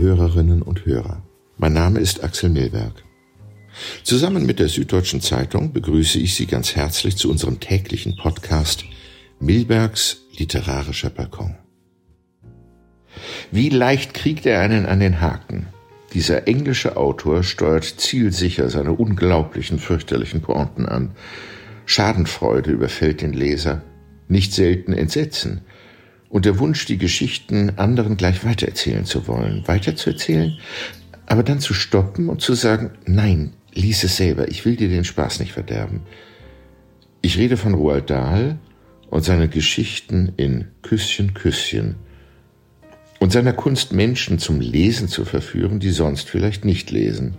Hörerinnen und Hörer. Mein Name ist Axel Milberg. Zusammen mit der Süddeutschen Zeitung begrüße ich Sie ganz herzlich zu unserem täglichen Podcast Milbergs literarischer Balkon. Wie leicht kriegt er einen an den Haken? Dieser englische Autor steuert zielsicher seine unglaublichen, fürchterlichen Pointen an. Schadenfreude überfällt den Leser, nicht selten Entsetzen und der Wunsch, die Geschichten anderen gleich weitererzählen zu wollen, weiterzuerzählen, aber dann zu stoppen und zu sagen, nein, lies es selber, ich will dir den Spaß nicht verderben. Ich rede von Roald Dahl und seine Geschichten in Küsschen, Küsschen und seiner Kunst, Menschen zum Lesen zu verführen, die sonst vielleicht nicht lesen.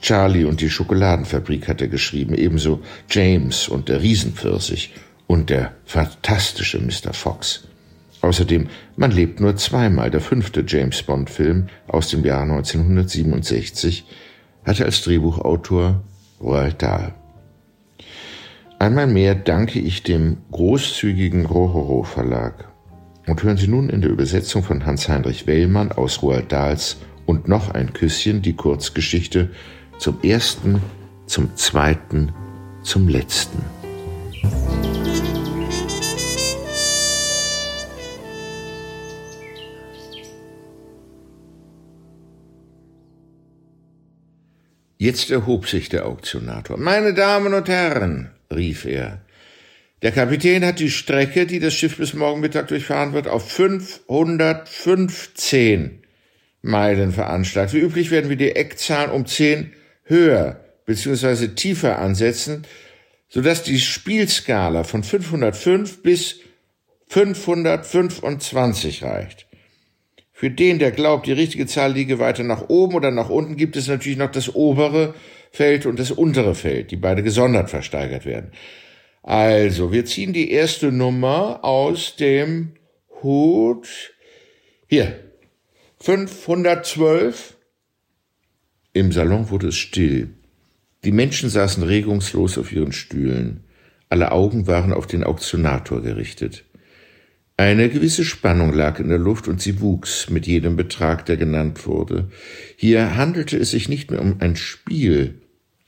Charlie und die Schokoladenfabrik hat er geschrieben, ebenso James und der Riesenpfirsich und der fantastische Mr. Fox. Außerdem Man lebt nur zweimal, der fünfte James Bond-Film aus dem Jahr 1967, hatte als Drehbuchautor Roald Dahl. Einmal mehr danke ich dem großzügigen Rohoro Verlag und hören Sie nun in der Übersetzung von Hans-Heinrich Wellmann aus Roald Dahls und noch ein Küsschen die Kurzgeschichte zum ersten, zum zweiten, zum letzten. Jetzt erhob sich der Auktionator. Meine Damen und Herren, rief er, der Kapitän hat die Strecke, die das Schiff bis morgen Mittag durchfahren wird, auf 515 Meilen veranschlagt. Wie üblich werden wir die Eckzahlen um 10 höher bzw. tiefer ansetzen, sodass die Spielskala von 505 bis 525 reicht. Für den, der glaubt, die richtige Zahl liege weiter nach oben oder nach unten, gibt es natürlich noch das obere Feld und das untere Feld, die beide gesondert versteigert werden. Also, wir ziehen die erste Nummer aus dem Hut. Hier. 512. Im Salon wurde es still. Die Menschen saßen regungslos auf ihren Stühlen. Alle Augen waren auf den Auktionator gerichtet. Eine gewisse Spannung lag in der Luft und sie wuchs mit jedem Betrag, der genannt wurde. Hier handelte es sich nicht mehr um ein Spiel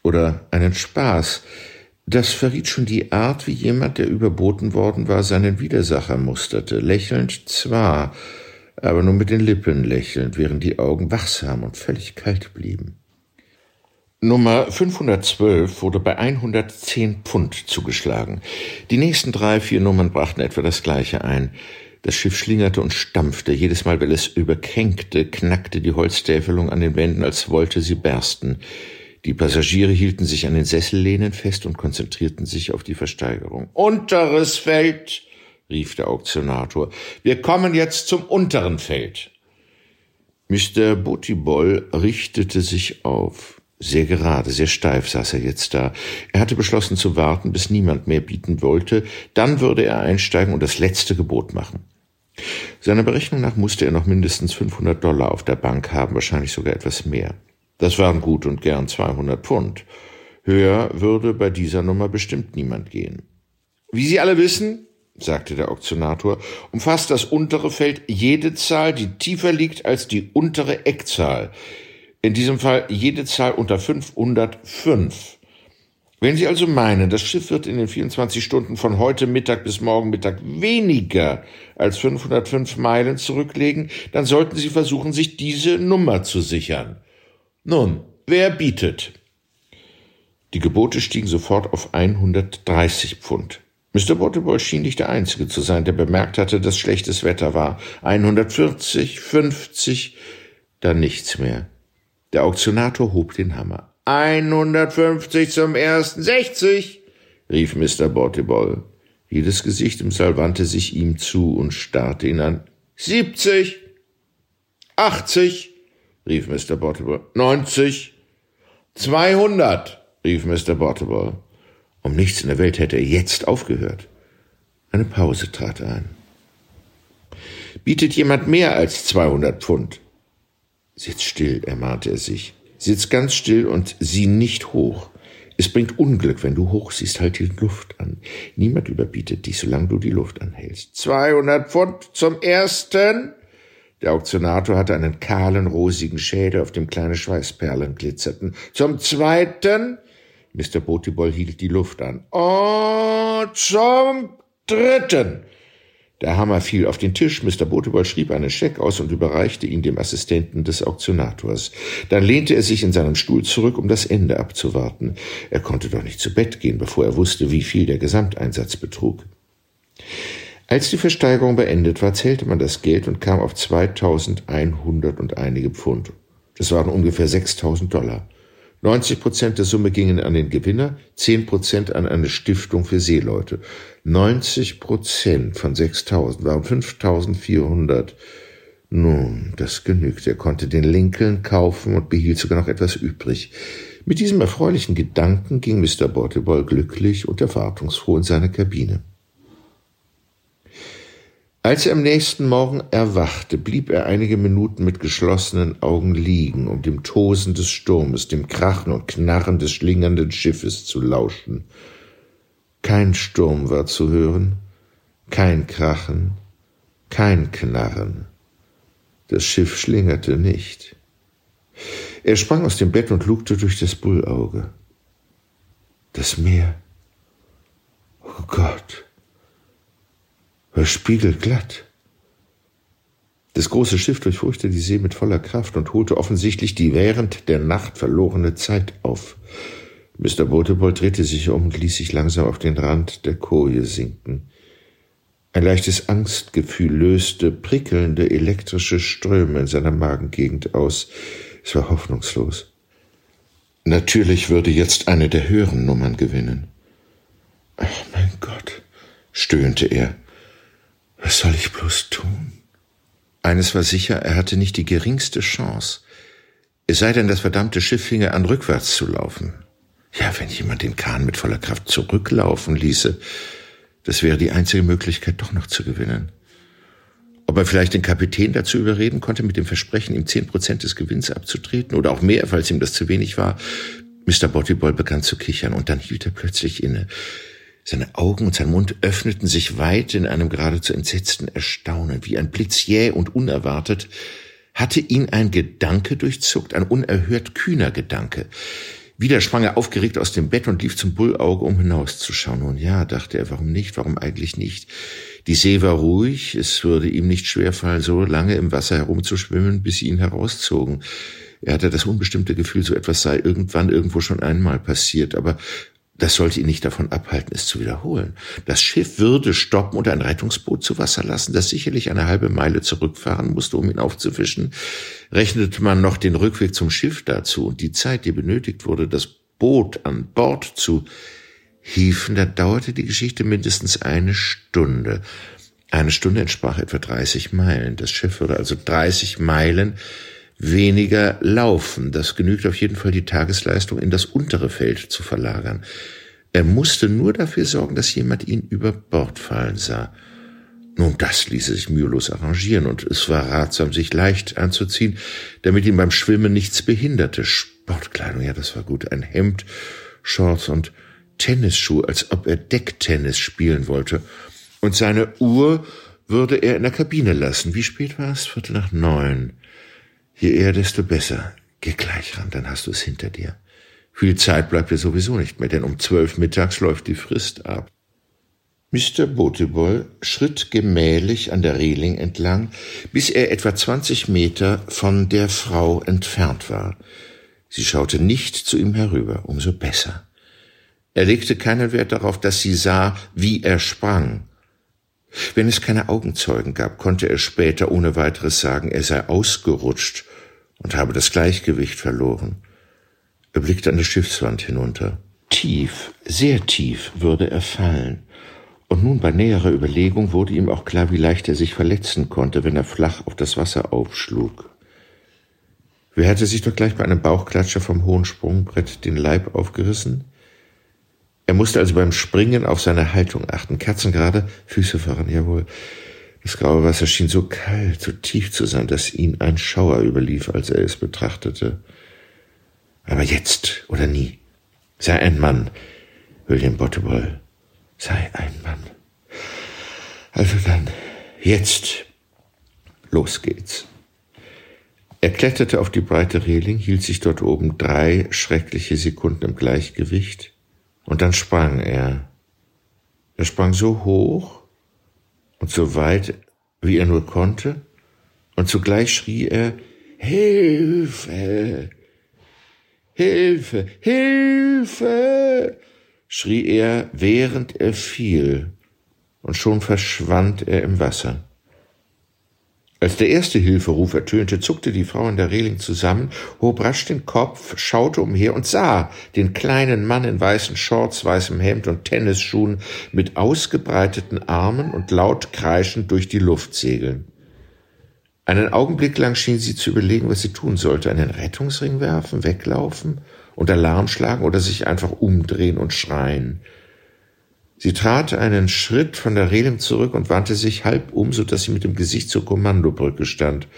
oder einen Spaß. Das verriet schon die Art, wie jemand, der überboten worden war, seinen Widersacher musterte, lächelnd zwar, aber nur mit den Lippen lächelnd, während die Augen wachsam und völlig kalt blieben. Nummer 512 wurde bei 110 Pfund zugeschlagen. Die nächsten drei, vier Nummern brachten etwa das gleiche ein. Das Schiff schlingerte und stampfte. Jedes Mal, weil es überkänkte, knackte die Holztäfelung an den Wänden, als wollte sie bersten. Die Passagiere hielten sich an den Sessellehnen fest und konzentrierten sich auf die Versteigerung. Unteres Feld, rief der Auktionator. Wir kommen jetzt zum unteren Feld. Mr. Butibol richtete sich auf. Sehr gerade, sehr steif saß er jetzt da. Er hatte beschlossen zu warten, bis niemand mehr bieten wollte, dann würde er einsteigen und das letzte Gebot machen. Seiner Berechnung nach musste er noch mindestens 500 Dollar auf der Bank haben, wahrscheinlich sogar etwas mehr. Das waren gut und gern 200 Pfund. Höher würde bei dieser Nummer bestimmt niemand gehen. Wie Sie alle wissen, sagte der Auktionator, umfasst das untere Feld jede Zahl, die tiefer liegt als die untere Eckzahl. In diesem Fall jede Zahl unter 505. Wenn Sie also meinen, das Schiff wird in den 24 Stunden von heute Mittag bis morgen Mittag weniger als 505 Meilen zurücklegen, dann sollten Sie versuchen, sich diese Nummer zu sichern. Nun, wer bietet? Die Gebote stiegen sofort auf 130 Pfund. Mr. Bottleball schien nicht der Einzige zu sein, der bemerkt hatte, dass schlechtes Wetter war. 140, 50, dann nichts mehr. Der Auktionator hob den Hammer. 150 zum ersten, 60, rief Mr. Bortibol. Jedes Gesicht im Saal wandte sich ihm zu und starrte ihn an. 70, 80, rief Mr. Bortibol. 90, 200, rief Mr. Bortibol. Um nichts in der Welt hätte er jetzt aufgehört. Eine Pause trat ein. Bietet jemand mehr als 200 Pfund? Sitz still, ermahnte er sich. Sitz ganz still und sieh nicht hoch. Es bringt Unglück, wenn du hoch siehst, halt die Luft an. Niemand überbietet dich, solange du die Luft anhältst. 200 Pfund zum ersten, Der Auktionator hatte einen kahlen, rosigen Schädel, auf dem kleine Schweißperlen glitzerten. Zum Zweiten, Mr. Botibol hielt die Luft an. Und zum Dritten. Der Hammer fiel auf den Tisch, Mr. Botibol schrieb einen Scheck aus und überreichte ihn dem Assistenten des Auktionators. Dann lehnte er sich in seinen Stuhl zurück, um das Ende abzuwarten. Er konnte doch nicht zu Bett gehen, bevor er wusste, wie viel der Gesamteinsatz betrug. Als die Versteigerung beendet war, zählte man das Geld und kam auf 2100 und einige Pfund. Das waren ungefähr 6000 Dollar. 90 Prozent der Summe gingen an den Gewinner, 10 Prozent an eine Stiftung für Seeleute. 90 Prozent von 6000 waren 5400. Nun, das genügt. Er konnte den Lincoln kaufen und behielt sogar noch etwas übrig. Mit diesem erfreulichen Gedanken ging Mr. Borteball glücklich und erwartungsfroh in seine Kabine. Als er am nächsten Morgen erwachte, blieb er einige Minuten mit geschlossenen Augen liegen, um dem Tosen des Sturmes, dem Krachen und Knarren des schlingernden Schiffes zu lauschen. Kein Sturm war zu hören, kein Krachen, kein Knarren. Das Schiff schlingerte nicht. Er sprang aus dem Bett und lugte durch das Bullauge. Das Meer. Oh Gott war spiegelglatt. Das große Schiff durchfurchte die See mit voller Kraft und holte offensichtlich die während der Nacht verlorene Zeit auf. Mr. Botebold drehte sich um und ließ sich langsam auf den Rand der Koje sinken. Ein leichtes Angstgefühl löste prickelnde elektrische Ströme in seiner Magengegend aus. Es war hoffnungslos. Natürlich würde jetzt eine der höheren Nummern gewinnen. Ach mein Gott, stöhnte er. Was soll ich bloß tun? Eines war sicher, er hatte nicht die geringste Chance. Es sei denn, das verdammte Schiff finge an, rückwärts zu laufen. Ja, wenn jemand den Kahn mit voller Kraft zurücklaufen ließe, das wäre die einzige Möglichkeit, doch noch zu gewinnen. Ob er vielleicht den Kapitän dazu überreden konnte, mit dem Versprechen, ihm zehn Prozent des Gewinns abzutreten oder auch mehr, falls ihm das zu wenig war. Mr. Bottyball begann zu kichern und dann hielt er plötzlich inne. Seine Augen und sein Mund öffneten sich weit in einem geradezu entsetzten Erstaunen. Wie ein Blitz jäh und unerwartet hatte ihn ein Gedanke durchzuckt, ein unerhört kühner Gedanke. Wieder sprang er aufgeregt aus dem Bett und lief zum Bullauge, um hinauszuschauen. Nun ja, dachte er, warum nicht, warum eigentlich nicht? Die See war ruhig, es würde ihm nicht schwerfallen, so lange im Wasser herumzuschwimmen, bis sie ihn herauszogen. Er hatte das unbestimmte Gefühl, so etwas sei irgendwann irgendwo schon einmal passiert, aber das sollte ihn nicht davon abhalten, es zu wiederholen. Das Schiff würde stoppen und ein Rettungsboot zu Wasser lassen, das sicherlich eine halbe Meile zurückfahren musste, um ihn aufzufischen. Rechnete man noch den Rückweg zum Schiff dazu und die Zeit, die benötigt wurde, das Boot an Bord zu hieven, da dauerte die Geschichte mindestens eine Stunde. Eine Stunde entsprach etwa 30 Meilen. Das Schiff würde also 30 Meilen weniger laufen. Das genügt auf jeden Fall die Tagesleistung in das untere Feld zu verlagern. Er musste nur dafür sorgen, dass jemand ihn über Bord fallen sah. Nun, das ließe sich mühelos arrangieren, und es war ratsam, sich leicht anzuziehen, damit ihn beim Schwimmen nichts behinderte. Sportkleidung, ja, das war gut. Ein Hemd, Shorts und Tennisschuhe, als ob er Decktennis spielen wollte. Und seine Uhr würde er in der Kabine lassen. Wie spät war es? Viertel nach neun. Je eher, desto besser. Geh gleich ran, dann hast du es hinter dir. Viel Zeit bleibt dir sowieso nicht mehr, denn um zwölf mittags läuft die Frist ab. Mr. Botebol schritt gemählich an der Reling entlang, bis er etwa zwanzig Meter von der Frau entfernt war. Sie schaute nicht zu ihm herüber, umso besser. Er legte keinen Wert darauf, dass sie sah, wie er sprang. Wenn es keine Augenzeugen gab, konnte er später ohne weiteres sagen, er sei ausgerutscht und habe das Gleichgewicht verloren. Er blickte an die Schiffswand hinunter. Tief, sehr tief würde er fallen. Und nun bei näherer Überlegung wurde ihm auch klar, wie leicht er sich verletzen konnte, wenn er flach auf das Wasser aufschlug. Wer hatte sich doch gleich bei einem Bauchklatscher vom hohen Sprungbrett den Leib aufgerissen? Er musste also beim Springen auf seine Haltung achten. Kerzengerade, Füße voran, jawohl. Das graue Wasser schien so kalt, so tief zu sein, dass ihn ein Schauer überlief, als er es betrachtete. Aber jetzt oder nie. Sei ein Mann, William Bottomwell. Sei ein Mann. Also dann, jetzt. los geht's. Er kletterte auf die breite Reling, hielt sich dort oben drei schreckliche Sekunden im Gleichgewicht, und dann sprang er. Er sprang so hoch und so weit, wie er nur konnte, und zugleich schrie er Hilfe. Hilfe. Hilfe. schrie er, während er fiel, und schon verschwand er im Wasser. Als der erste Hilferuf ertönte, zuckte die Frau an der Reling zusammen, hob rasch den Kopf, schaute umher und sah den kleinen Mann in weißen Shorts, weißem Hemd und Tennisschuhen mit ausgebreiteten Armen und laut kreischend durch die Luft segeln. Einen Augenblick lang schien sie zu überlegen, was sie tun sollte. Einen Rettungsring werfen, weglaufen und Alarm schlagen oder sich einfach umdrehen und schreien. Sie trat einen Schritt von der Reling zurück und wandte sich halb um, so dass sie mit dem Gesicht zur Kommandobrücke stand.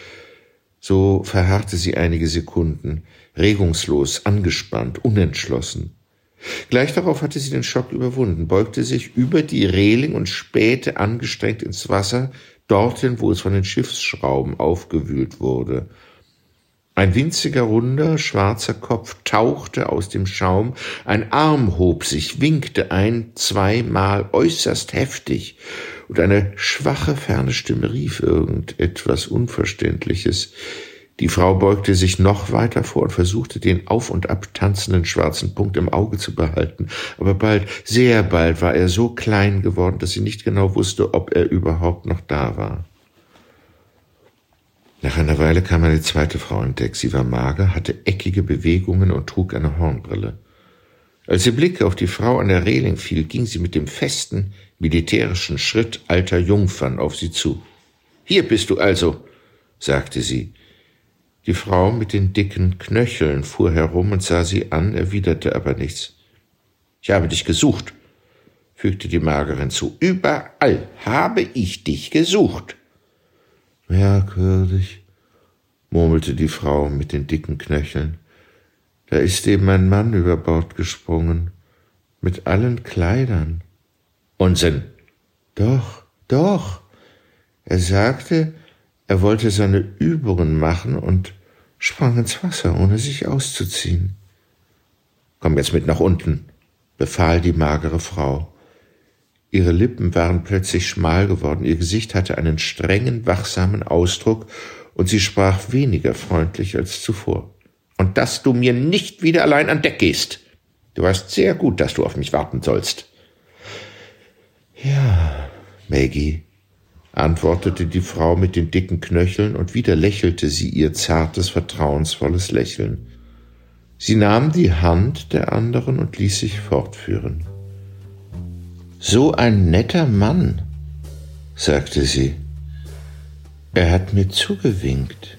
So verharrte sie einige Sekunden, regungslos, angespannt, unentschlossen. Gleich darauf hatte sie den Schock überwunden, beugte sich über die Reling und spähte angestrengt ins Wasser, dorthin, wo es von den Schiffsschrauben aufgewühlt wurde. Ein winziger, runder, schwarzer Kopf tauchte aus dem Schaum, ein Arm hob sich, winkte ein, zweimal äußerst heftig, und eine schwache, ferne Stimme rief irgendetwas Unverständliches. Die Frau beugte sich noch weiter vor und versuchte, den auf und ab tanzenden schwarzen Punkt im Auge zu behalten. Aber bald, sehr bald war er so klein geworden, dass sie nicht genau wusste, ob er überhaupt noch da war. Nach einer Weile kam eine zweite Frau entdeckt. Sie war mager, hatte eckige Bewegungen und trug eine Hornbrille. Als ihr Blick auf die Frau an der Reling fiel, ging sie mit dem festen, militärischen Schritt alter Jungfern auf sie zu. Hier bist du also, sagte sie. Die Frau mit den dicken Knöcheln fuhr herum und sah sie an, erwiderte aber nichts. Ich habe dich gesucht, fügte die Magere hinzu. Überall habe ich dich gesucht. Merkwürdig, murmelte die Frau mit den dicken Knöcheln. Da ist eben ein Mann über Bord gesprungen, mit allen Kleidern. Unsinn. Doch, doch. Er sagte, er wollte seine Übungen machen und sprang ins Wasser, ohne sich auszuziehen. Komm jetzt mit nach unten, befahl die magere Frau. Ihre Lippen waren plötzlich schmal geworden, ihr Gesicht hatte einen strengen, wachsamen Ausdruck, und sie sprach weniger freundlich als zuvor. Und dass du mir nicht wieder allein an Deck gehst. Du weißt sehr gut, dass du auf mich warten sollst. Ja, Maggie, antwortete die Frau mit den dicken Knöcheln, und wieder lächelte sie ihr zartes, vertrauensvolles Lächeln. Sie nahm die Hand der anderen und ließ sich fortführen. So ein netter Mann, sagte sie. Er hat mir zugewinkt.